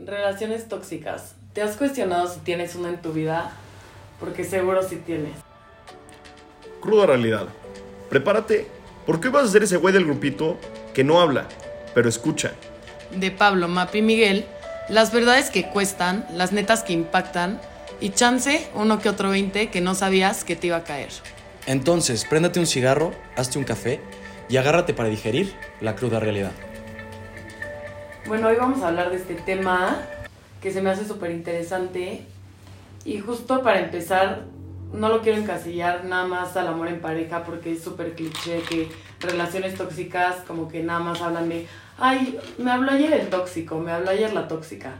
Relaciones tóxicas. ¿Te has cuestionado si tienes una en tu vida? Porque seguro sí tienes. Cruda realidad. Prepárate, porque hoy vas a ser ese güey del grupito que no habla, pero escucha. De Pablo, Mapi y Miguel, las verdades que cuestan, las netas que impactan y chance uno que otro 20 que no sabías que te iba a caer. Entonces, préndate un cigarro, hazte un café y agárrate para digerir la cruda realidad. Bueno, hoy vamos a hablar de este tema que se me hace súper interesante y justo para empezar, no lo quiero encasillar nada más al amor en pareja porque es súper cliché que relaciones tóxicas como que nada más hablan de, ay, me habló ayer el tóxico, me habló ayer la tóxica,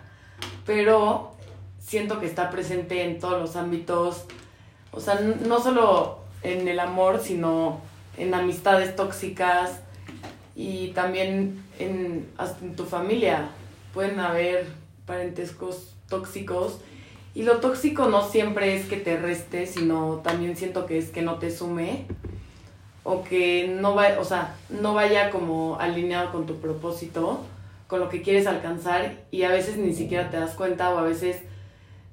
pero siento que está presente en todos los ámbitos, o sea, no solo en el amor, sino en amistades tóxicas y también en, hasta en tu familia. Pueden haber parentescos tóxicos y lo tóxico no siempre es que te reste, sino también siento que es que no te sume o que no va, o sea, no vaya como alineado con tu propósito, con lo que quieres alcanzar y a veces ni siquiera te das cuenta o a veces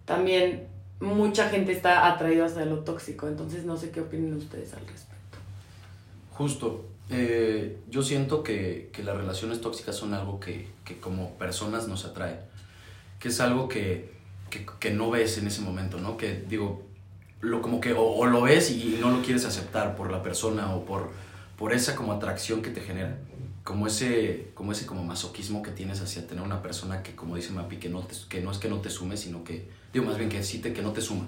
también mucha gente está atraída hacia lo tóxico, entonces no sé qué opinan ustedes al respecto. Justo, eh, yo siento que, que, las relaciones tóxicas son algo que, que, como personas nos atrae, que es algo que, que, no ves en ese momento, ¿no? Que digo, lo, como que o, lo ves y no lo quieres aceptar por la persona o por, por esa como atracción que te genera, como ese, como ese como masoquismo que tienes hacia tener una persona que, como dice Mapi, que no, que no es que no te sume, sino que, digo, más bien que sí te, que no te suma,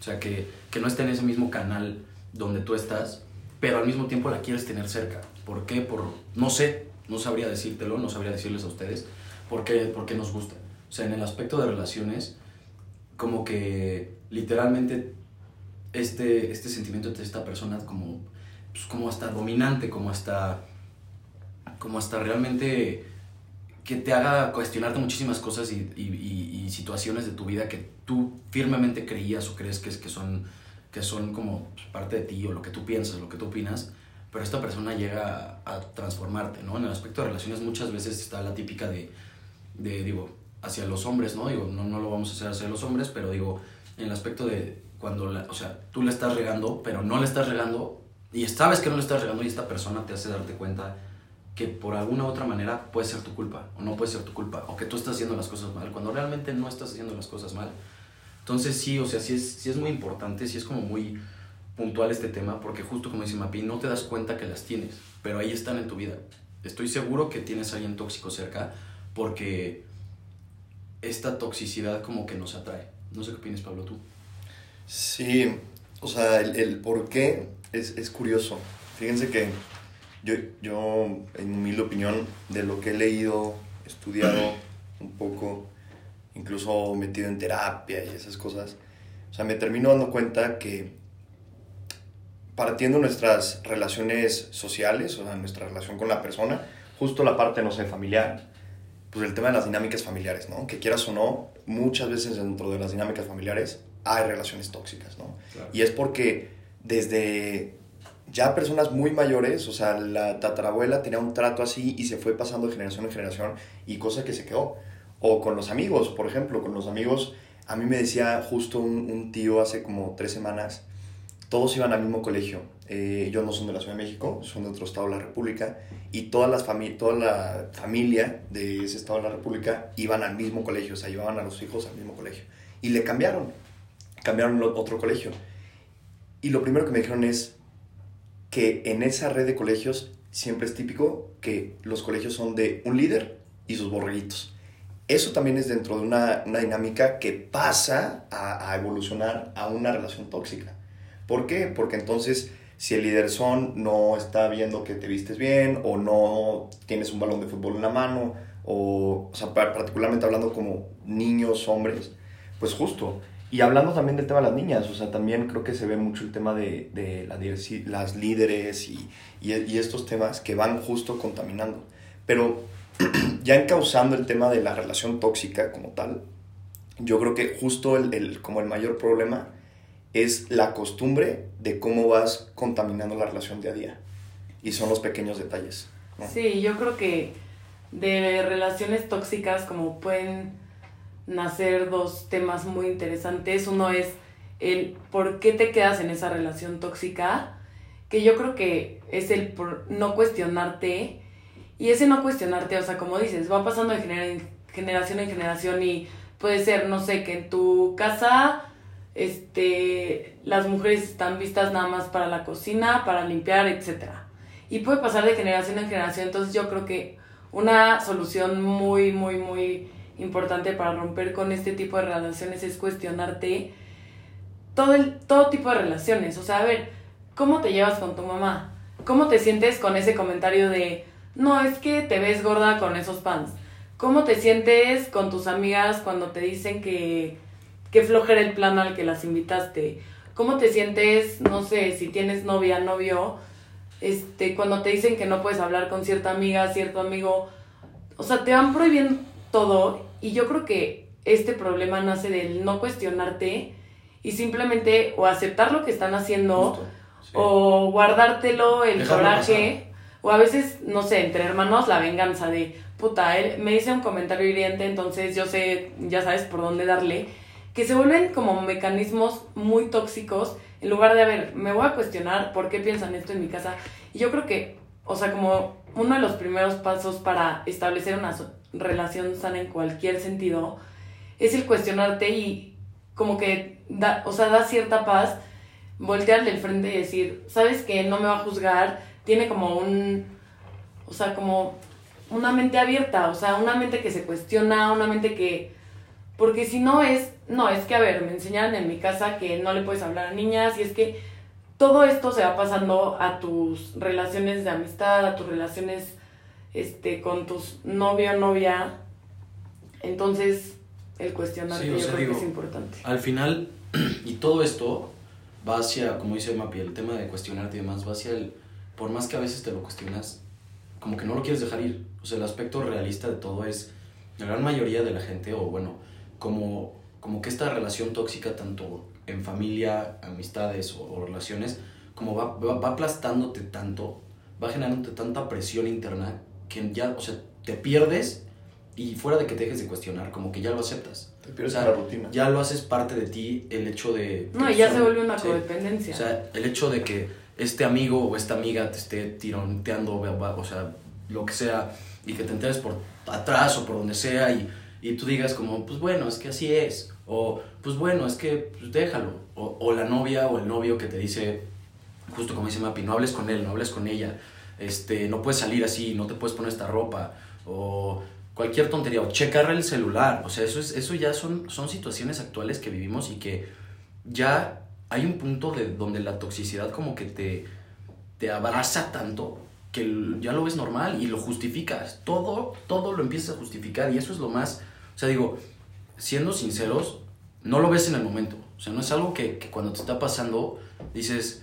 o sea, que, que no esté en ese mismo canal donde tú estás, pero al mismo tiempo la quieres tener cerca. ¿Por qué? Por, no sé, no sabría decírtelo, no sabría decirles a ustedes, ¿por qué, porque nos gusta? O sea, en el aspecto de relaciones, como que literalmente este, este sentimiento de esta persona como, pues, como hasta dominante, como hasta, como hasta realmente que te haga cuestionarte muchísimas cosas y, y, y, situaciones de tu vida que tú firmemente creías o crees que, es, que, son, que son como parte de ti o lo que tú piensas, lo que tú opinas, pero esta persona llega a, a transformarte, ¿no? En el aspecto de relaciones muchas veces está la típica de, de digo, hacia los hombres, ¿no? Digo, no, no lo vamos a hacer hacia los hombres, pero digo, en el aspecto de cuando, la, o sea, tú le estás regando, pero no le estás regando, y sabes que no le estás regando y esta persona te hace darte cuenta que por alguna otra manera puede ser tu culpa, o no puede ser tu culpa, o que tú estás haciendo las cosas mal, cuando realmente no estás haciendo las cosas mal. Entonces sí, o sea, sí es, sí es muy importante, sí es como muy puntual este tema, porque justo como dice Mapi, no te das cuenta que las tienes, pero ahí están en tu vida. Estoy seguro que tienes a alguien tóxico cerca, porque esta toxicidad como que nos atrae. No sé qué opinas, Pablo, tú. Sí, o sea, el, el por qué es, es, curioso. Fíjense que yo, yo, en mi opinión, de lo que he leído, estudiado un poco, incluso metido en terapia y esas cosas, o sea, me termino dando cuenta que partiendo nuestras relaciones sociales, o sea, nuestra relación con la persona, justo la parte, no sé, familiar, pues el tema de las dinámicas familiares, ¿no? Que quieras o no, muchas veces dentro de las dinámicas familiares hay relaciones tóxicas, ¿no? Y es porque desde ya personas muy mayores, o sea, la tatarabuela tenía un trato así y se fue pasando de generación en generación y cosa que se quedó. O con los amigos, por ejemplo, con los amigos, a mí me decía justo un, tío hace como tres semanas, todos iban al mismo colegio. Eh, ellos no son de la Ciudad de México, son de otro estado de la República. Y todas las toda la familia de ese estado de la República iban al mismo colegio, o sea, llevaban a los hijos al mismo colegio. Y le cambiaron, cambiaron otro colegio. Y lo primero que me dijeron es que en esa red de colegios siempre es típico que los colegios son de un líder y sus borreguitos. Eso también es dentro de una, una dinámica que pasa a, a evolucionar a una relación tóxica ¿Por qué? Porque entonces si el líder son no está viendo que te vistes bien o no tienes un balón de fútbol en la mano o, o sea, particularmente hablando como niños, hombres, pues justo. Y hablando también del tema de las niñas, o sea, también creo que se ve mucho el tema de, de la, las líderes y, y, y, estos temas que van justo contaminando. Pero ya encauzando el tema de la relación tóxica como tal, yo creo que justo el, el como el mayor problema es la costumbre de cómo vas contaminando la relación día a día. Y son los pequeños detalles. Sí, yo creo que de relaciones tóxicas como pueden nacer dos temas muy interesantes. Uno es el por qué te quedas en esa relación tóxica, que yo creo que es el por no cuestionarte. Y ese no cuestionarte, o sea, como dices, va pasando de generación en generación y puede ser, no sé, que en tu casa este, las mujeres están vistas nada más para la cocina, para limpiar, etc. Y puede pasar de generación en generación, entonces yo creo que una solución muy, muy, muy importante para romper con este tipo de relaciones es cuestionarte todo, el, todo tipo de relaciones. O sea, a ver, ¿cómo te llevas con tu mamá? ¿Cómo te sientes con ese comentario de, no, es que te ves gorda con esos pants? ¿Cómo te sientes con tus amigas cuando te dicen que, que flojera el plan al que las invitaste? ¿Cómo te sientes, no sé, si tienes novia, novio, este, cuando te dicen que no puedes hablar con cierta amiga, cierto amigo? O sea, te van prohibiendo todo y yo creo que este problema nace del no cuestionarte y simplemente o aceptar lo que están haciendo o guardártelo, el coraje, o a veces, no sé, entre hermanos la venganza de, puta, él me dice un comentario hiriente, entonces yo sé, ya sabes por dónde darle, que se vuelven como mecanismos muy tóxicos en lugar de, a ver, me voy a cuestionar por qué piensan esto en mi casa. Y yo creo que, o sea, como uno de los primeros pasos para establecer una relación sana en cualquier sentido, es el cuestionarte y como que, da, o sea, da cierta paz voltearle el frente y decir, sabes que no me va a juzgar, tiene como un, o sea, como una mente abierta, o sea, una mente que se cuestiona, una mente que, porque si no es, no, es que, a ver, me enseñaron en mi casa que no le puedes hablar a niñas y es que todo esto se va pasando a tus relaciones de amistad, a tus relaciones este, con tus novio, novia, entonces el cuestionarte yo creo que es importante. Al final, y todo esto va hacia, como dice Mapi, el tema de cuestionarte y demás, va hacia el, por más que a veces te lo cuestionas, como que no lo quieres dejar ir. O sea, el aspecto realista de todo es, la gran mayoría de la gente, o bueno, como, como que esta relación tóxica, tanto en familia, amistades o, relaciones, como va, va, va, aplastándote tanto, va generándote tanta presión interna, que ya, o sea, te pierdes y fuera de que te dejes de cuestionar, como que ya lo aceptas. Te pierdes la rutina. Ya lo haces parte de ti, el hecho de... No, ya se vuelve una codependencia. O sea, el hecho de que este amigo o esta amiga te esté tironteando, o sea, lo que sea, y que te enteres por atrás o por donde sea, y, y tú digas como, pues bueno, es que así es, o pues bueno, es que pues déjalo, o, o la novia o el novio que te dice, justo como dice Mapi, no hables con él, no hables con ella, este, no puedes salir así, no te puedes poner esta ropa, o cualquier tontería, o checar el celular, o sea, eso, es, eso ya son, son situaciones actuales que vivimos y que ya hay un punto de donde la toxicidad como que te, te abraza tanto que ya lo ves normal y lo justificas, todo, todo lo empiezas a justificar y eso es lo más, o sea, digo, siendo sinceros, no lo ves en el momento, o sea, no es algo que, que cuando te está pasando dices,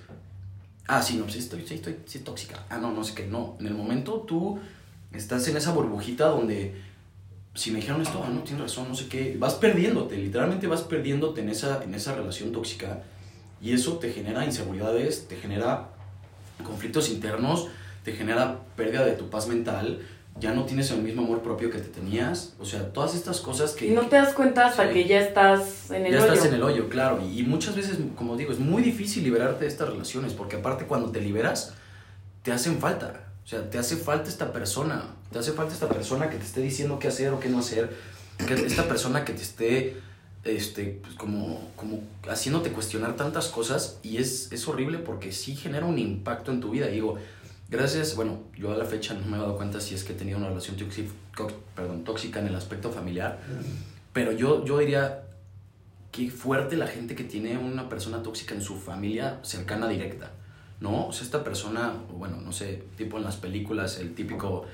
ah, sí, no, sí estoy, sí estoy, sí tóxica, ah, no, no sé qué, no, en el momento tú estás en esa burbujita donde si me dijeron esto, ah, no, tienes razón, no sé qué, vas perdiéndote, literalmente vas perdiéndote en esa, en esa relación tóxica y eso te genera inseguridades, te genera conflictos internos, te genera pérdida de tu paz mental, ya no tienes el mismo amor propio que te tenías, o sea, todas estas cosas que... Y no te das cuenta hasta que ya estás en el hoyo. Ya estás en el hoyo, claro, y, y muchas veces, como digo, es muy difícil liberarte de estas relaciones, porque aparte cuando te liberas, te hacen falta, o sea, te hace falta esta persona, te hace falta esta persona que te esté diciendo qué hacer o qué no hacer, que esta persona que te esté, este, pues como, como haciéndote cuestionar tantas cosas y es, es horrible porque sí genera un impacto en tu vida. digo, gracias, bueno, yo a la fecha no me he dado cuenta si es que he tenido una relación tóxica, perdón, tóxica en el aspecto familiar, pero yo, yo diría que fuerte la gente que tiene una persona tóxica en su familia cercana directa. ¿no? O sea, esta persona, bueno, no sé, tipo en las películas, el típico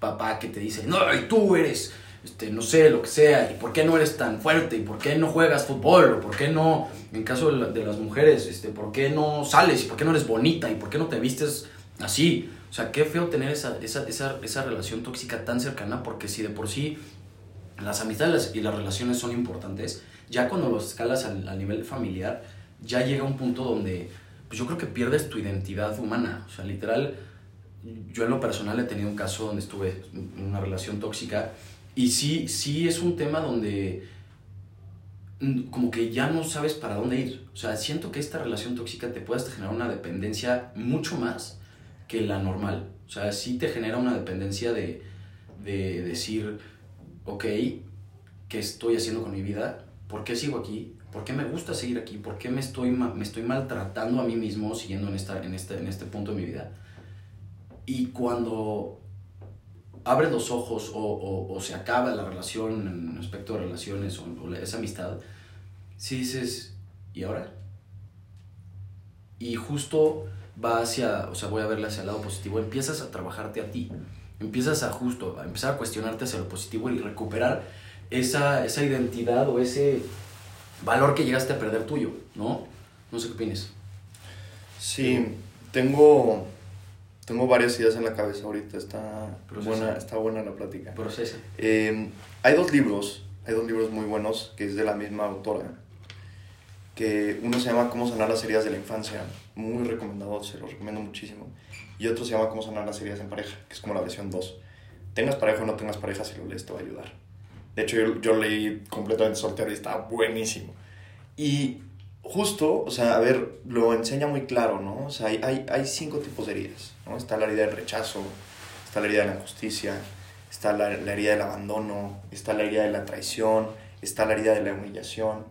papá que te dice, no, y tú eres, este, no sé, lo que sea, y por qué no eres tan fuerte, y por qué no juegas fútbol, o por qué no, en caso de, las mujeres, este, por qué no sales, y por qué no eres bonita, y por qué no te vistes así. O sea, qué feo tener esa, esa, esa, esa relación tóxica tan cercana, porque si de por sí las amistades y las relaciones son importantes, ya cuando los escalas al, nivel familiar, ya llega un punto donde pues yo creo que pierdes tu identidad humana. O sea, literal, yo en lo personal he tenido un caso donde estuve en una relación tóxica y sí, sí es un tema donde mm, como que ya no sabes para dónde ir. O sea, siento que esta relación tóxica te puede generar una dependencia mucho más que la normal. O sea, sí te genera una dependencia de, de decir, ok, ¿qué estoy haciendo con mi vida? ¿Por qué sigo aquí? ¿Por qué me gusta seguir aquí? ¿Por qué me estoy, me estoy maltratando a mí mismo siguiendo en, esta, en, este, en este punto de mi vida? Y cuando abres los ojos o, se acaba la relación en aspecto de relaciones o, o esa amistad, si dices, ¿y ahora? Y justo va hacia, o sea, voy a verle hacia el lado positivo, empiezas a trabajarte a ti, empiezas a justo, a empezar a cuestionarte hacia lo positivo y recuperar esa, esa identidad o ese valor que llegaste a perder tuyo, ¿no? No sé qué opinas. Sí, tengo, tengo varias ideas en la cabeza ahorita. Está Procesa. buena, está buena la plática. Procesa. Eh, hay dos libros, hay dos libros muy buenos que es de la misma autora. Que uno se llama Cómo sanar las heridas de la infancia, muy recomendado, se lo recomiendo muchísimo. Y otro se llama Cómo sanar las heridas en pareja, que es como la versión 2. Tengas pareja o no tengas pareja, si lo lees te va a ayudar. De hecho, yo, yo leí completamente soltero y está buenísimo. Y justo, o sea, a ver, lo enseña muy claro, ¿no? O sea, hay, hay, hay cinco tipos de heridas, ¿no? Está la herida del rechazo, está la herida de la injusticia, está la, la herida del abandono, está la herida de la traición, está la herida de la humillación.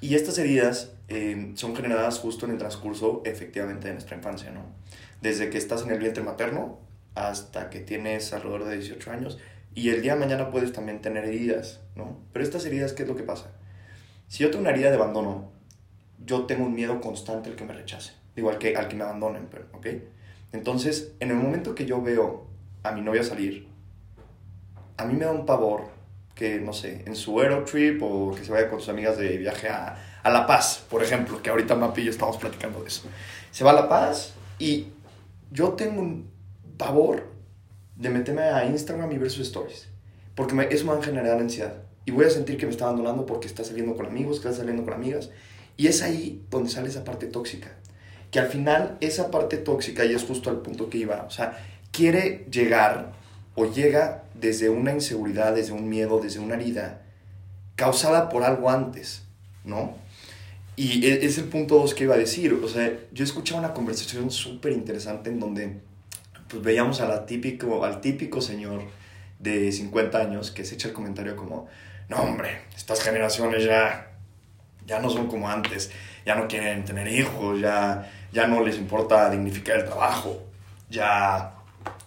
Y estas heridas eh, son generadas justo en el transcurso, efectivamente, de nuestra infancia, ¿no? Desde que estás en el vientre materno hasta que tienes alrededor de 18 años. Y el día de mañana puedes también tener heridas, ¿no? Pero estas heridas, ¿qué es lo que pasa? Si yo tengo una herida de abandono, yo tengo un miedo constante al que me rechace. Digo, al que, al que me abandonen, pero, ¿ok? Entonces, en el momento que yo veo a mi novia salir, a mí me da un pavor que, no sé, en su Aerotrip o que se vaya con sus amigas de viaje a, a La Paz, por ejemplo, que ahorita Mapi y yo estamos platicando de eso. Se va a La Paz y yo tengo un pavor de meterme a Instagram y ver sus stories. Porque me, eso me va a generar ansiedad. Y voy a sentir que me está abandonando porque está saliendo con amigos, que está saliendo con amigas. Y es ahí donde sale esa parte tóxica. Que al final esa parte tóxica, y es justo al punto que iba, o sea, quiere llegar o llega desde una inseguridad, desde un miedo, desde una herida causada por algo antes, ¿no? Y e- es el punto dos que iba a decir. O sea, yo escuchaba una conversación súper interesante en donde pues, veíamos a la típico, al típico señor de 50 años que se echa el comentario como, no hombre, estas generaciones ya, ya no son como antes, ya no quieren tener hijos, ya, ya no les importa dignificar el trabajo, ya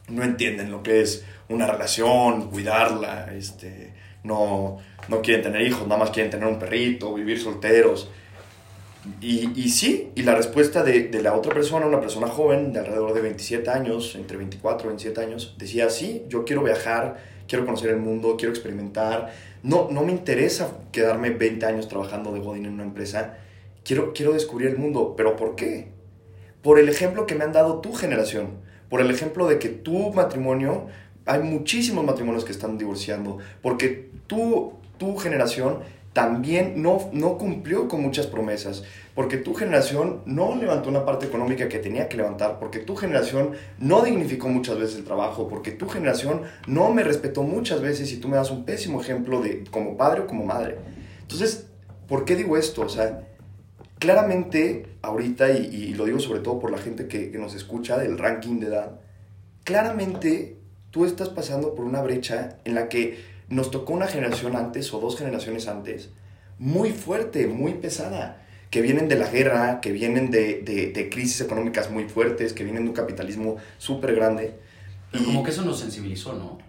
no entienden lo que es una relación, cuidarla, este, no, no quieren tener hijos, nada más quieren tener un perrito, vivir solteros. Y, y sí, y la respuesta de, de la otra persona, una persona joven de alrededor de 27 años, entre 24 y 27 años, decía, sí, yo quiero viajar, quiero conocer el mundo, quiero experimentar, no, no me interesa quedarme 20 años trabajando de Godín en una empresa, quiero, quiero descubrir el mundo, pero ¿por qué? Por el ejemplo que me han dado tu generación, por el ejemplo de que tu matrimonio, hay muchísimos matrimonios que están divorciando, porque tu generación también no, no cumplió con muchas promesas, porque tu generación no levantó una parte económica que tenía que levantar, porque tu generación no dignificó muchas veces el trabajo, porque tu generación no me respetó muchas veces y tú me das un pésimo ejemplo de como padre o como madre. Entonces, ¿por qué digo esto? O sea, claramente ahorita, y, y lo digo sobre todo por la gente que, que nos escucha del ranking de edad, claramente tú estás pasando por una brecha en la que nos tocó una generación antes o dos generaciones antes muy fuerte, muy pesada, que vienen de la guerra, que vienen de, de, de crisis económicas muy fuertes, que vienen de un capitalismo súper grande. Pero como que eso nos sensibilizó, ¿no?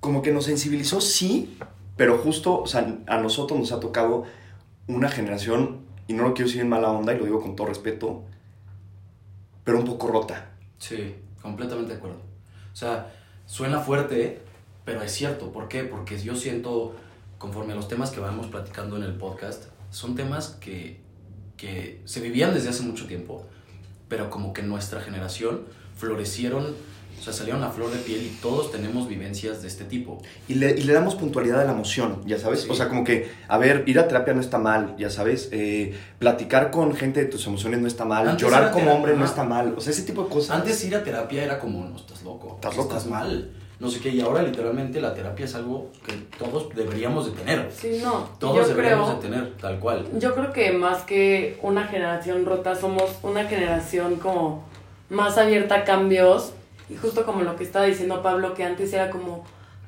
Como que nos sensibilizó, sí, pero justo, o sea, a nosotros nos ha tocado una generación, y no lo quiero decir en mala onda, y lo digo con todo respeto, pero un poco rota. Sí, completamente de acuerdo. O sea, suena fuerte, pero es cierto. ¿Por qué? Porque yo siento, conforme a los temas que vamos platicando en el podcast, son temas que, que se vivían desde hace mucho tiempo, pero como que nuestra generación florecieron, o sea, salieron a flor de piel y todos tenemos vivencias de este tipo. Y le, y le damos puntualidad a la emoción, ya sabes. Sí. O sea, como que, a ver, ir a terapia no está mal, ya sabes. Eh, platicar con gente de tus emociones no está mal. Antes llorar como terapia, hombre no está mal. O sea, ese tipo de cosas. Antes ir a terapia era como, no, estás loco. Estás loco. Estás mal. No sé qué, y ahora literalmente la terapia es algo que todos deberíamos de tener. Sí, no. Todos yo deberíamos creo, de tener, tal cual. Yo creo que más que una generación rota, somos una generación como más abierta a cambios. Y justo como lo que estaba diciendo Pablo, que antes era como,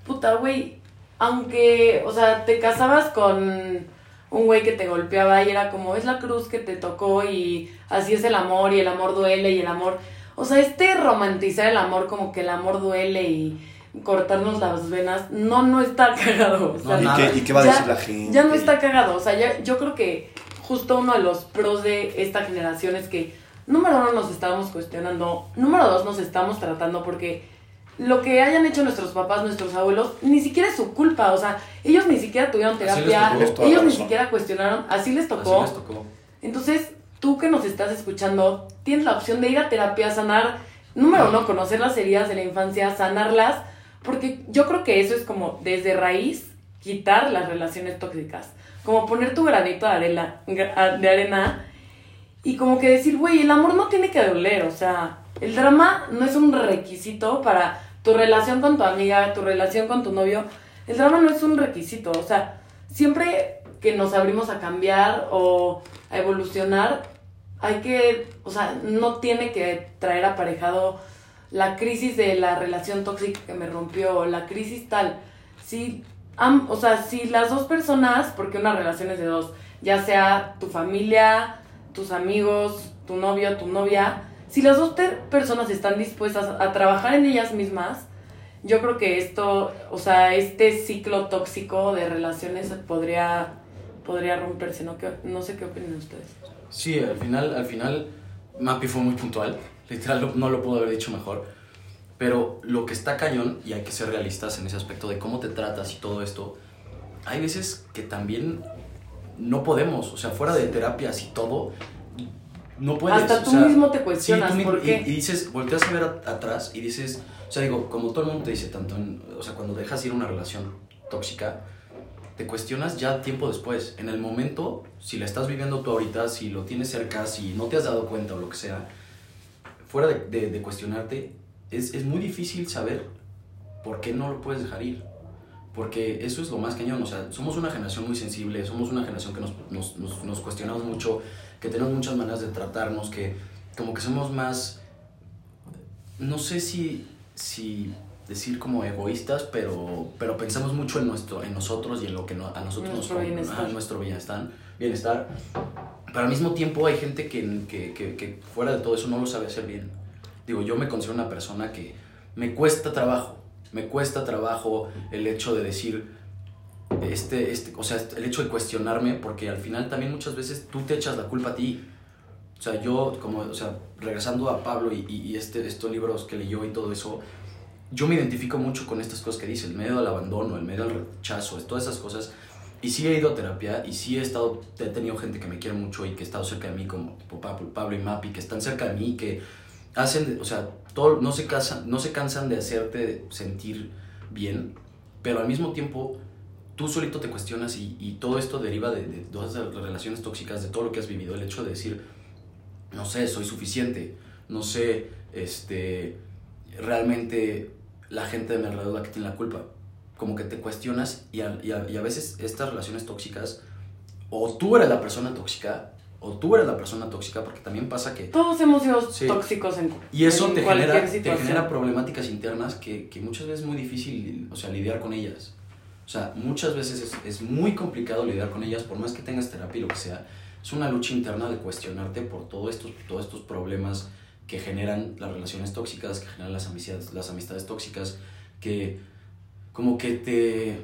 puta, güey, aunque, o sea, te casabas con un güey que te golpeaba y era como, es la cruz que te tocó y así es el amor y el amor duele y el amor... O sea, este romantizar el amor como que el amor duele y cortarnos las venas, no, no está cagado. O sea, No, ¿Y nada. qué, y qué va a Ya- decir la gente? ya no está cagado. O sea, ya- yo creo que justo uno de los pros de esta generación es que, número uno, nos estamos cuestionando. Número dos, nos estamos tratando porque lo que hayan hecho nuestros papás, nuestros abuelos, ni siquiera es su culpa. O sea, ellos ni siquiera tuvieron terapia. Ellos ni siquiera cuestionaron. Así les Así tocó. les tocó. Entonces, tú que nos estás escuchando, tienes la opción de ir a terapia, sanar, número uno, conocer las heridas de la infancia, sanarlas, porque yo creo que eso es como desde raíz quitar las relaciones tóxicas, como poner tu granito de arena, de arena y como que decir, güey, el amor no tiene que doler, o sea, el drama no es un requisito para tu relación con tu amiga, tu relación con tu novio, el drama no es un requisito, o sea, siempre que nos abrimos a cambiar o a evolucionar, hay que, o sea, no tiene que traer aparejado la crisis de la relación tóxica que me rompió, la crisis tal. Si, am- o sea, si las dos personas, porque una relación es de dos, ya sea tu familia, tus amigos, tu novio, tu novia, si las dos per- personas están dispuestas a trabajar en ellas mismas, yo creo que esto, o sea, este ciclo tóxico de relaciones podría, podría romperse, ¿no? ¿Qué- no sé qué opinan ustedes. Sí, al final, al final, Mappy fue muy puntual. Literal, no lo puedo haber dicho mejor. Pero lo que está cañón, y hay que ser realistas en ese aspecto de cómo te tratas y todo esto, hay veces que también no podemos, o sea, fuera de terapias y todo, no puedes. Hasta o tú sea, mismo te sí, cuestionas, tú mismo- ¿por y- qué? Y, dices, volteas a ver a- atrás y dices, o sea, digo, como todo el mundo te dice, tanto en, o sea, cuando dejas ir una relación tóxica, te cuestionas ya tiempo después. En el momento, si la estás viviendo tú ahorita, si lo tienes cerca, si no te has dado cuenta o lo que sea, fuera de, de- de cuestionarte, es, es muy difícil saber por qué no lo puedes dejar ir. Porque eso es lo más cañón. O sea, somos una generación muy sensible, somos una generación que nos, nos, nos, nos cuestionamos mucho, que tenemos muchas maneras de tratarnos, que como que somos más, no sé si, si decir como egoístas, pero, pero pensamos mucho en, nuestro, en nosotros y en lo que no- a nosotros Nuestro nos bienestar. ajá, nuestro bienestar, bienestar. Pero al mismo tiempo hay gente que, que, que, fuera de todo eso no lo sabe hacer bien. Digo, yo me considero una persona que me cuesta trabajo, me cuesta trabajo el hecho de decir, este, este, o sea, el hecho de cuestionarme, porque al final también muchas veces tú te echas la culpa a ti. O sea, yo, como, o sea, regresando a Pablo y, y, este, estos libros que leyó y todo eso, yo me identifico mucho con estas cosas que dice, el miedo al abandono, el miedo al rechazo, todas esas cosas. Y sí he ido a terapia y sí he estado, he tenido gente que me quiere mucho y que ha estado cerca de mí, como tipo Pablo, y Mapi, que están cerca de mí, que hacen, o sea, todo, no, se cansan, no se cansan de hacerte sentir bien, pero al mismo tiempo tú solito te cuestionas y, y todo esto deriva de, de todas las relaciones tóxicas, de todo lo que has vivido, el hecho de decir, no sé, soy suficiente, no sé, este, realmente la gente de mi alrededor la que tiene la culpa. Como que te cuestionas y a, y a- y a veces estas relaciones tóxicas, o tú eres la persona tóxica, o tú eres la persona tóxica, porque también pasa que Todos hemos sido Sí. tóxicos en, y eso en te genera, te situación. genera problemáticas internas que, que muchas veces es muy difícil o sea, lidiar con ellas. O sea, muchas veces es, es muy complicado lidiar con ellas, por más que tengas terapia y lo que sea. Es una lucha interna de cuestionarte por todo estos, todos estos problemas que generan las relaciones tóxicas, que generan las amistades, las amistades tóxicas, que como que te,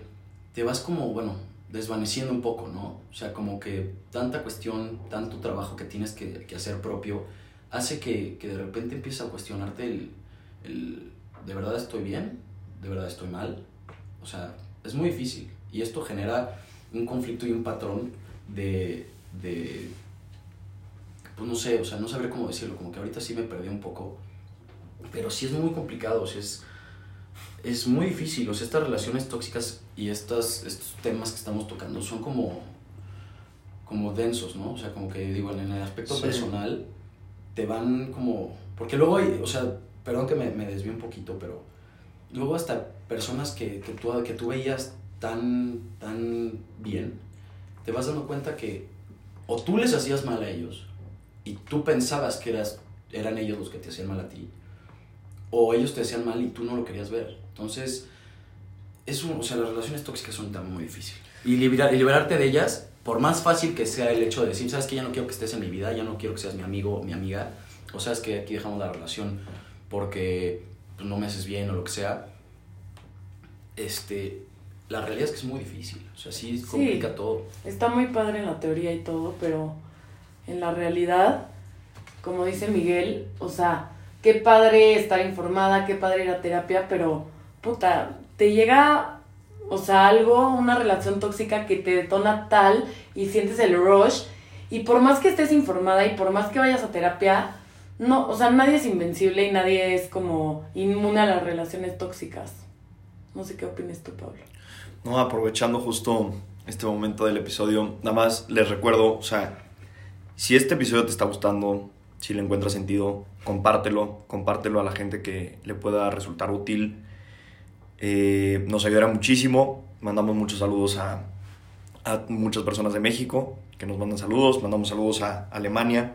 te vas como, bueno, desvaneciendo un poco, ¿no? O sea, como que tanta cuestión, tanto trabajo que tienes que, que hacer propio, hace que, que de repente empieces a cuestionarte el, el, ¿de verdad estoy bien? ¿De verdad estoy mal? O sea, es muy difícil. Y esto genera un conflicto y un patrón de, de pues no sé, o sea, no sabré cómo decirlo, como que ahorita sí me perdí un poco, pero sí es muy complicado, o sea, es, es muy difícil, o sea, estas relaciones tóxicas y estas, estos temas que estamos tocando son como, como densos, ¿no? O sea, como que digo, en el aspecto Sí. personal te van como, porque luego hay, o sea, perdón que me, me desvío un poquito, pero luego hasta personas que, que, tú, que tú veías tan, tan bien, te vas dando cuenta que o tú les hacías mal a ellos y tú pensabas que eras, eran ellos los que te hacían mal a ti, o ellos te hacían mal y tú no lo querías ver. Entonces, es un, o sea, las relaciones tóxicas son tan muy difíciles. Y, liberar, y liberarte de ellas, por más fácil que sea el hecho de decir, sabes que ya no quiero que estés en mi vida, ya no quiero que seas mi amigo o mi amiga, o sabes que aquí dejamos la relación porque pues, no me haces bien o lo que sea, este, la realidad es que es muy difícil, o sea, sí complica todo. Está muy padre en la teoría y todo, pero en la realidad, como dice Miguel, o sea, qué padre estar informada, qué padre ir a terapia, pero puta, te llega, o sea, algo, una relación tóxica que te detona tal y sientes el rush. Y por más que estés informada y por más que vayas a terapia, no, o sea, nadie es invencible y nadie es como inmune a las relaciones tóxicas. No sé qué opinas tú, Pablo. No, aprovechando justo este momento del episodio, nada más les recuerdo, o sea, si este episodio te está gustando, si le encuentras sentido, compártelo, compártelo a la gente que le pueda resultar útil. Eh, nos ayudará muchísimo. Mandamos muchos saludos a, a muchas personas de México que nos mandan saludos. Mandamos saludos a Alemania.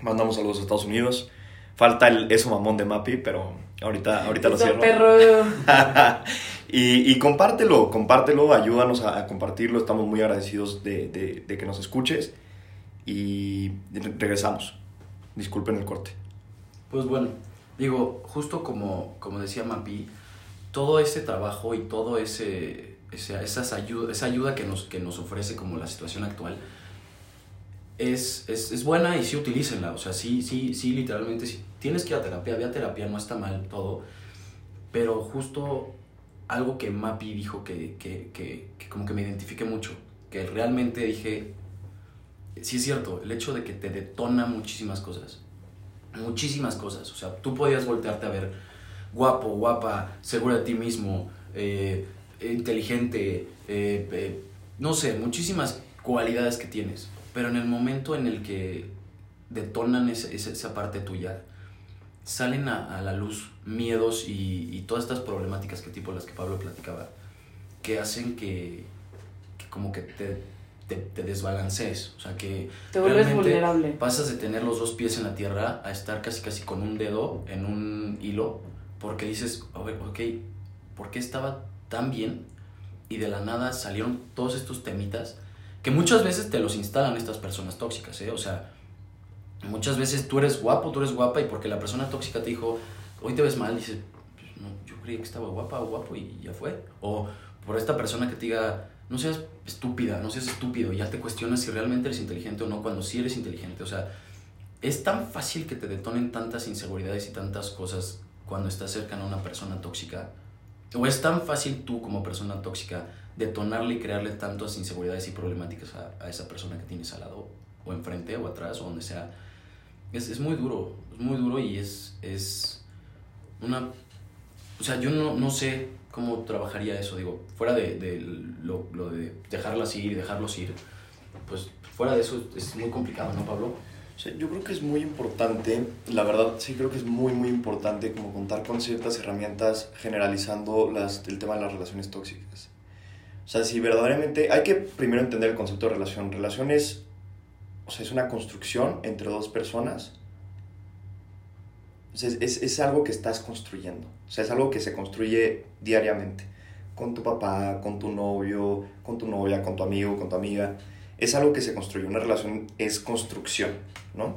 Mandamos saludos a Estados Unidos. Falta el eso mamón de Mapi, pero ahorita, ahorita lo cierro. perro. y, y, compártelo, compártelo, ayúdanos a, a, compartirlo. Estamos muy agradecidos de, de, de que nos escuches. Y regresamos. Disculpen el corte. Pues bueno, digo, justo como, como decía Mapi, todo ese trabajo y todo ese, ese esas ayuda, esa ayuda que nos, que nos ofrece como la situación actual es, es, es, buena y sí utilícenla. O sea, sí, sí, sí, literalmente, si tienes que ir a terapia, ve a terapia, no está mal todo. Pero justo algo que Mapi dijo que, que, que, que como que me identifique mucho, que realmente dije, sí es cierto, el hecho de que te detona muchísimas cosas. Muchísimas cosas. O sea, tú podías voltearte a ver guapo, guapa, seguro de ti mismo, eh, inteligente, eh, eh, no sé, muchísimas cualidades que tienes. Pero en el momento en el que detonan esa, esa parte tuya, salen a, a la luz miedos y, y, todas estas problemáticas que tipo las que Pablo platicaba, que hacen que, que como que te te, te, desbalancees, o sea que te vuelves vulnerable. Pasas de tener los dos pies en la tierra a estar casi casi con un dedo en un hilo, porque dices, a ver, ok, ¿por qué estaba tan bien? Y de la nada salieron todos estos temitas que muchas veces te los instalan estas personas tóxicas, ¿eh? O sea, muchas veces tú eres guapo, tú eres guapa y porque la persona tóxica te dijo, hoy te ves mal, dices, pues no, yo creía que estaba guapa o guapo y ya fue. O por esta persona que te diga, no seas estúpida, no seas estúpido, ya te cuestionas si realmente eres inteligente o no cuando sí eres inteligente. O sea, es tan fácil que te detonen tantas inseguridades y tantas cosas cuando estás cerca a una persona tóxica. O es tan fácil tú como persona tóxica detonarle y crearle tantas inseguridades y problemáticas a, a esa persona que tienes al lado, o enfrente, o atrás, o donde sea. Es, es muy duro, es muy duro y es, es una... O sea, yo no, no sé cómo trabajaría eso, digo, fuera de, de lo, lo, de dejarlas ir y dejarlos ir, pues fuera de eso es muy complicado, ¿no, Pablo? Sea, yo creo que es muy importante, la verdad sí creo que es muy muy importante como contar con ciertas herramientas generalizando las, el tema de las relaciones tóxicas. O sea, si verdaderamente hay que primero entender el concepto de relación. Relación es, o sea, es una construcción entre dos personas. Es, es, algo que estás construyendo. O sea, es algo que se construye diariamente. Con tu papá, con tu novio, con tu novia, con tu amigo, con tu amiga. Es algo que se construye. Una relación es construcción, ¿no?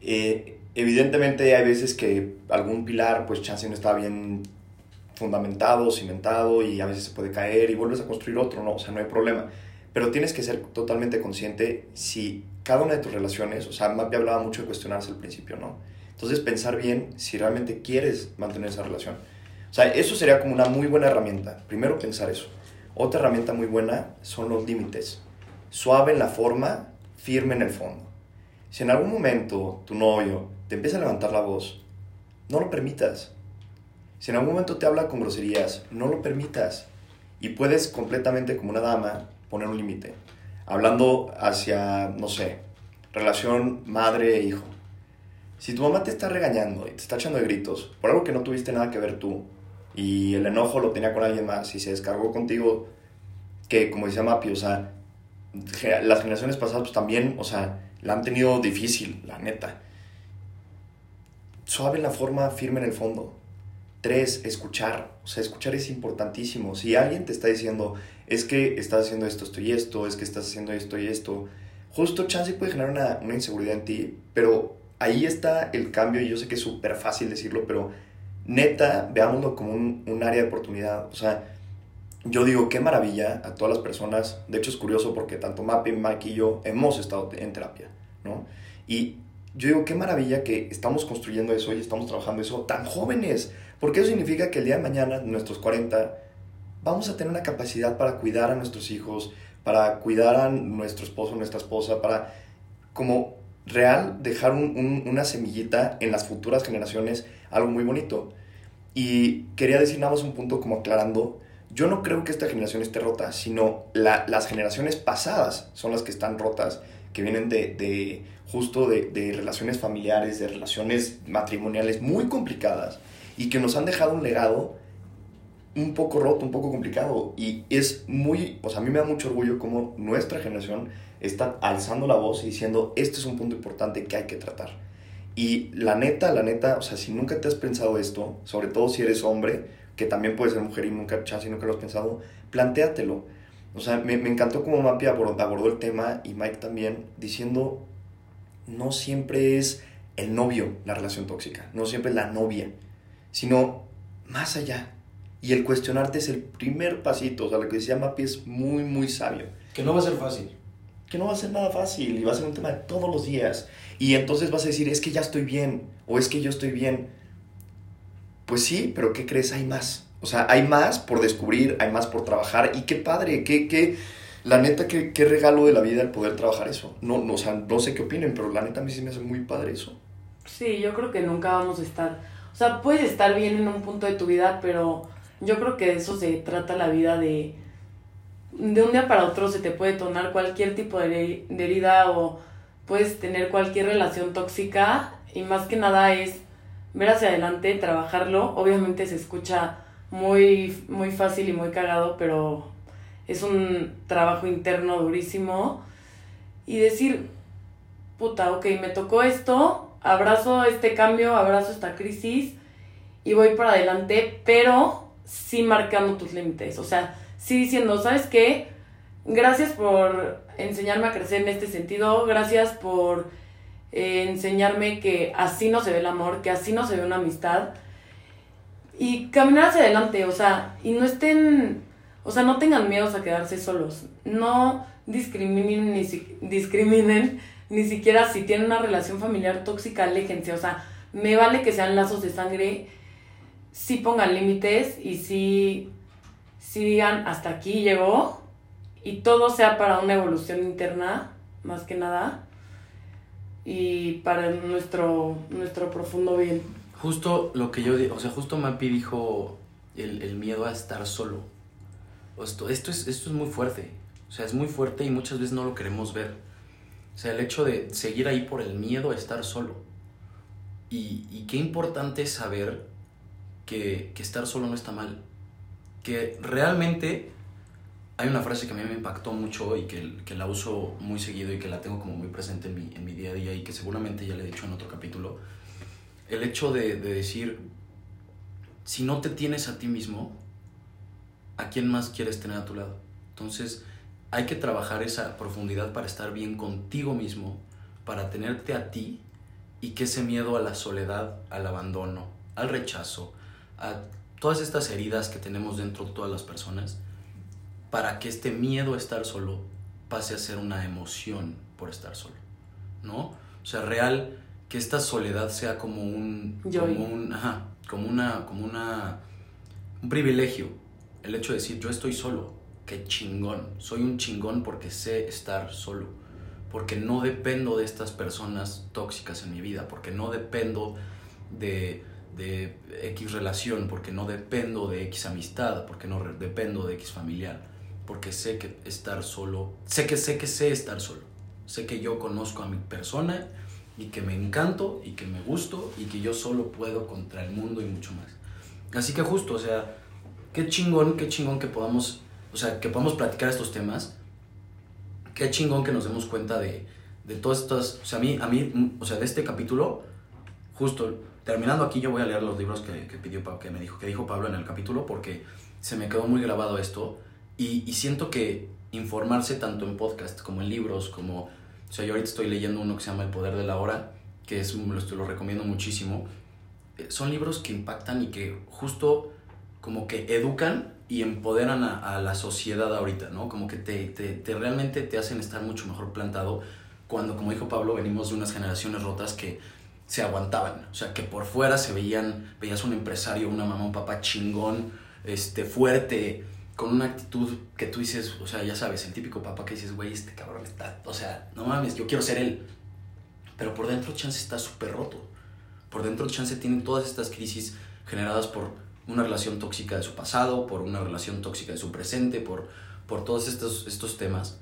Eh, evidentemente hay veces que algún pilar, pues chance no está bien fundamentado, cimentado y a veces se puede caer y vuelves a construir otro, ¿no? O sea, no hay problema. Pero tienes que ser totalmente consciente si cada una de tus relaciones, o sea, Mappy hablaba mucho de cuestionarse al principio, ¿no? Entonces pensar bien si realmente quieres mantener esa relación. O sea, eso sería como una muy buena herramienta. Primero pensar eso. Otra herramienta muy buena son los límites. Suave en la forma, firme en el fondo. Si en algún momento tu novio te empieza a levantar la voz, no lo permitas. Si en algún momento te habla con groserías, no lo permitas. Y puedes completamente como una dama poner un límite. Hablando hacia, no sé, relación madre e hijo. Si tu mamá te está regañando y te está echando de gritos por algo que no tuviste nada que ver tú, y el enojo lo tenía con alguien más y se descargó contigo, que como decía Mapi, o sea, las generaciones pasadas pues también, o sea, la han tenido difícil, la neta. Suave en la forma, firme en el fondo. Tres, escuchar. O sea, escuchar es importantísimo. Si alguien te está diciendo, es que estás haciendo esto, esto y esto, es que estás haciendo esto y esto, justo chance puede generar una, una inseguridad en ti, pero ahí está el cambio y yo sé que es súper fácil decirlo, pero neta, veámoslo como un, un área de oportunidad. O sea, yo digo, qué maravilla a todas las personas. De hecho, es curioso porque tanto Mapi, Mike y yo hemos estado en terapia, ¿no? Y yo digo, qué maravilla que estamos construyendo eso y estamos trabajando eso tan jóvenes. Porque eso significa que el día de mañana, nuestros 40, vamos a tener una capacidad para cuidar a nuestros hijos, para cuidar a nuestro esposo, nuestra esposa, para como real dejar un- un- una semillita en las futuras generaciones, algo muy bonito. Y quería decir nada más un punto como aclarando, yo no creo que esta generación esté rota, sino la- las generaciones pasadas son las que están rotas, que vienen de, de justo de, de relaciones familiares, de relaciones matrimoniales muy complicadas y que nos han dejado un legado un poco roto, un poco complicado. Y es muy, o sea, a mí me da mucho orgullo como nuestra generación está alzando la voz y diciendo, este es un punto importante que hay que tratar. Y la neta, la neta, o sea, si nunca te has pensado esto, sobre todo si eres hombre, que también puedes ser mujer y nunca, chance nunca lo has pensado, plantéatelo. O sea, me, me encantó como Mapi abordó, abordó el tema y Mike también, diciendo, no siempre es el novio la relación tóxica, no siempre es la novia, sino más allá. Y el cuestionarte es el primer pasito, o sea, lo que decía Mapi es muy, muy sabio Que no va a ser fácil. Que no va a ser nada fácil y va a ser un tema de todos los días. Y entonces vas a decir, es que ya estoy bien o es que yo estoy bien. Pues sí, pero ¿qué crees? Hay más. O sea, hay más por descubrir, hay más por trabajar y qué padre, qué, qué, la neta, qué, qué regalo de la vida el poder trabajar eso. No, no, o sea, no sé qué opinen, pero la neta a mí sí me hace muy padre eso. Sí, yo creo que nunca vamos a estar. O sea, puedes estar bien en un punto de tu vida, pero yo creo que de eso se trata la vida de. De un día para otro se te puede tornar cualquier tipo de herida o puedes tener cualquier relación tóxica y más que nada es ver hacia adelante, trabajarlo. Obviamente se escucha muy, muy fácil y muy cagado, pero es un trabajo interno durísimo. Y decir, puta, ok, me tocó esto, abrazo este cambio, abrazo esta crisis y voy para adelante, pero sí marcando tus límites. O sea, sí diciendo, ¿sabes qué? Gracias por enseñarme a crecer en este sentido, gracias por eh, enseñarme que así no se ve el amor, que así no se ve una amistad. Y caminar hacia adelante, o sea, y no estén, o sea, no tengan miedos a quedarse solos. No discriminen ni, si- discriminen ni siquiera si tienen una relación familiar tóxica, aléjense. O sea, me vale que sean lazos de sangre, sí pongan límites y sí, sí digan hasta aquí llegó y todo sea para una evolución interna, más que nada, y para nuestro, nuestro profundo bien. Justo lo que yo digo, o sea, justo Mapi dijo el, el miedo a estar solo. Esto, esto, es, esto es muy fuerte. O sea, es muy fuerte y muchas veces no lo queremos ver. O sea, el hecho de seguir ahí por el miedo a estar solo. Y, y qué importante es saber que, que estar solo no está mal. Que realmente hay una frase que a mí me impactó mucho y que, que la uso muy seguido y que la tengo como muy presente en mi, en mi día a día y que seguramente ya le he dicho en otro capítulo el hecho de, de decir, si no te tienes a ti mismo, ¿a quién más quieres tener a tu lado? Entonces, hay que trabajar esa profundidad para estar bien contigo mismo, para tenerte a ti y que ese miedo a la soledad, al abandono, al rechazo, a todas estas heridas que tenemos dentro de todas las personas, para que este miedo a estar solo pase a ser una emoción por estar solo, ¿no? O sea, real, que esta soledad sea como un, como un, ajá, como una, como una, un privilegio. El hecho de decir, yo estoy solo, qué chingón, soy un chingón porque sé estar solo, porque no dependo de estas personas tóxicas en mi vida, porque no dependo de, de X relación, porque no dependo de X amistad, porque no dependo de X familiar, porque sé que estar solo, sé que sé que sé estar solo, sé que yo conozco a mi persona y que me encanto y que me gusto y que yo solo puedo contra el mundo y mucho más. Así que justo, o sea, qué chingón, qué chingón que podamos, o sea, que podamos platicar estos temas. Qué chingón que nos demos cuenta de, de todas estas, o sea, a mí, a mí, o sea, de este capítulo, justo terminando aquí yo voy a leer los libros que, que pidió, que me dijo, que dijo Pablo en el capítulo porque se me quedó muy grabado esto y, y siento que informarse tanto en podcast como en libros, como, o sea, yo ahorita estoy leyendo uno que se llama El Poder de la Hora, que es, lo, lo recomiendo muchísimo, eh, son libros que impactan y que justo como que educan y empoderan a, la sociedad ahorita, ¿no? Como que te, te realmente te hacen estar mucho mejor plantado cuando, como dijo Pablo, venimos de unas generaciones rotas que se aguantaban, o sea, que por fuera se veían, veías un empresario, una mamá, un papá chingón, este, fuerte, con una actitud que tú dices, o sea, ya sabes, el típico papá que dices, güey, este cabrón está, o sea, no mames, yo quiero ser él. Pero por dentro Chance está súper roto. Por dentro Chance tiene todas estas crisis generadas por una relación tóxica de su pasado, por una relación tóxica de su presente, por, por todos estos, estos temas.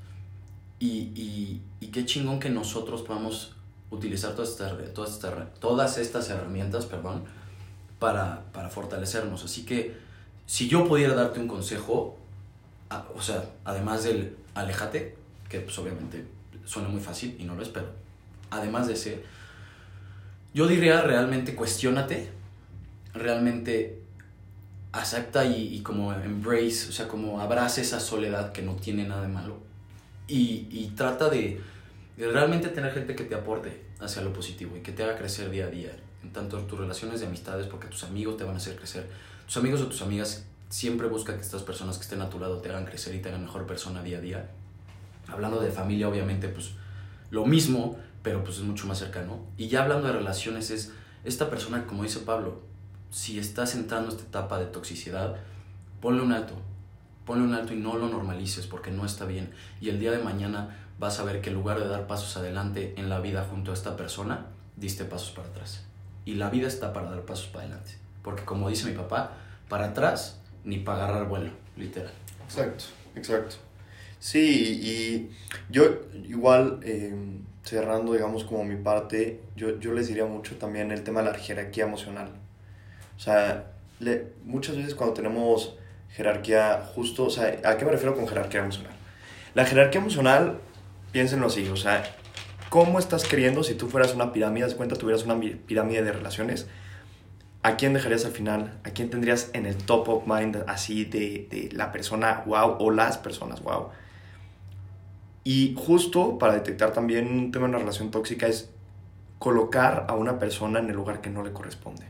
Y, y, y qué chingón que nosotros podamos utilizar todas estas, todas estas, todas estas herramientas perdón, para, para fortalecernos. Así que si yo pudiera darte un consejo, a- o sea, además del aléjate, que pues obviamente suena muy fácil y no lo es, pero además de ese, yo diría realmente cuestiónate, realmente acepta y, y como embrace, o sea, como abraza esa soledad que no tiene nada de malo y, y trata de, realmente tener gente que te aporte hacia lo positivo y que te haga crecer día a día, en tanto tus relaciones de amistades, porque tus amigos te van a hacer crecer. Tus amigos o tus amigas siempre buscan que estas personas que estén a tu lado te hagan crecer y te hagan mejor persona día a día. Hablando de familia, obviamente, pues lo mismo, pero pues es mucho más cercano. Y ya hablando de relaciones, es esta persona, como dice Pablo, si estás entrando a esta etapa de toxicidad, ponle un alto. Ponle un alto y no lo normalices porque no está bien. Y el día de mañana vas a ver que en lugar de dar pasos adelante en la vida junto a esta persona, diste pasos para atrás. Y la vida está para dar pasos para adelante. Porque como dice mi papá, para atrás ni para agarrar vuelo, literal. Exacto, exacto. Sí, y yo igual, eh, cerrando, digamos, como mi parte, yo, yo les diría mucho también el tema de la jerarquía emocional. O sea, le- muchas veces cuando tenemos jerarquía justo, o sea, ¿a qué me refiero con jerarquía emocional? La jerarquía emocional, piénsenlo así, o sea, ¿cómo estás queriendo si tú fueras una pirámide, de cuenta, tuvieras una mi- pirámide de relaciones? ¿A quién dejarías al final? ¿A quién tendrías en el top of mind así de, de la persona wow o las personas wow? Y justo para detectar también un tema de una relación tóxica es colocar a una persona en el lugar que no le corresponde.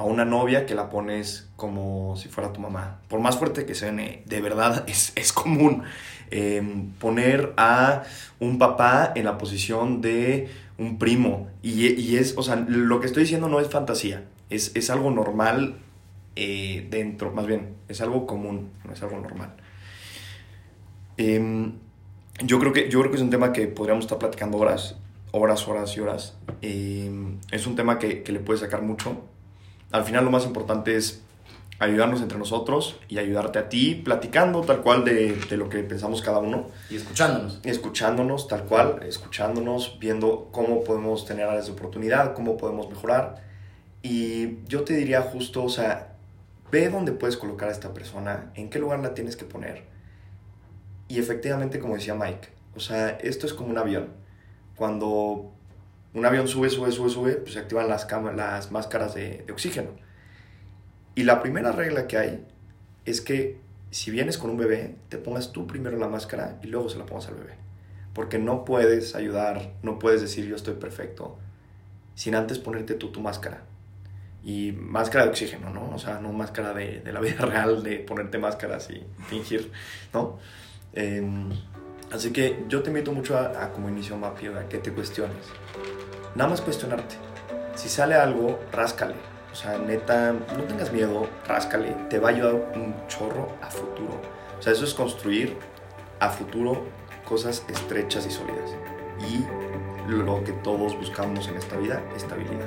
A una novia que la pones como si fuera tu mamá. Por más fuerte que suene, de verdad es, es común eh, poner a un papá en la posición de un primo. Y, y es, o sea, lo que estoy diciendo no es fantasía, es, es algo normal eh, dentro, más bien, es algo común, no es algo normal. Em, yo, creo que, yo creo que es un tema que podríamos estar platicando horas, horas, horas y horas. Em, es un tema que, que le puede sacar mucho. Al final lo más importante es ayudarnos entre nosotros y ayudarte a ti, platicando tal cual de, de lo que pensamos cada uno Y escuchándonos. escuchándonos tal cual, escuchándonos, viendo cómo podemos tener áreas de oportunidad, cómo podemos mejorar. Y yo te diría justo, o sea, ve dónde puedes colocar a esta persona, en qué lugar la tienes que poner. Y efectivamente, como decía Mike, o sea, esto es como un avión. Cuando un avión sube, sube, sube, sube, pues se activan las, las máscaras de, oxígeno. Y la primera regla que hay es que si vienes con un bebé, te pongas tú primero la máscara y luego se la pongas al bebé. Porque no puedes ayudar, no puedes decir yo estoy perfecto, sin antes ponerte tú tu máscara. Y máscara de oxígeno, ¿no? O sea, no máscara de, de la vida real, de ponerte máscaras y fingir, ¿no? Em, así que yo te invito mucho a, a como inicio Mapio, que te cuestiones. Nada más cuestionarte. Si sale algo, ráscale. O sea, neta, no tengas miedo, ráscale. Te va a ayudar un chorro a futuro. O sea, eso es construir a futuro cosas estrechas y sólidas. Y lo que todos buscamos en esta vida, estabilidad.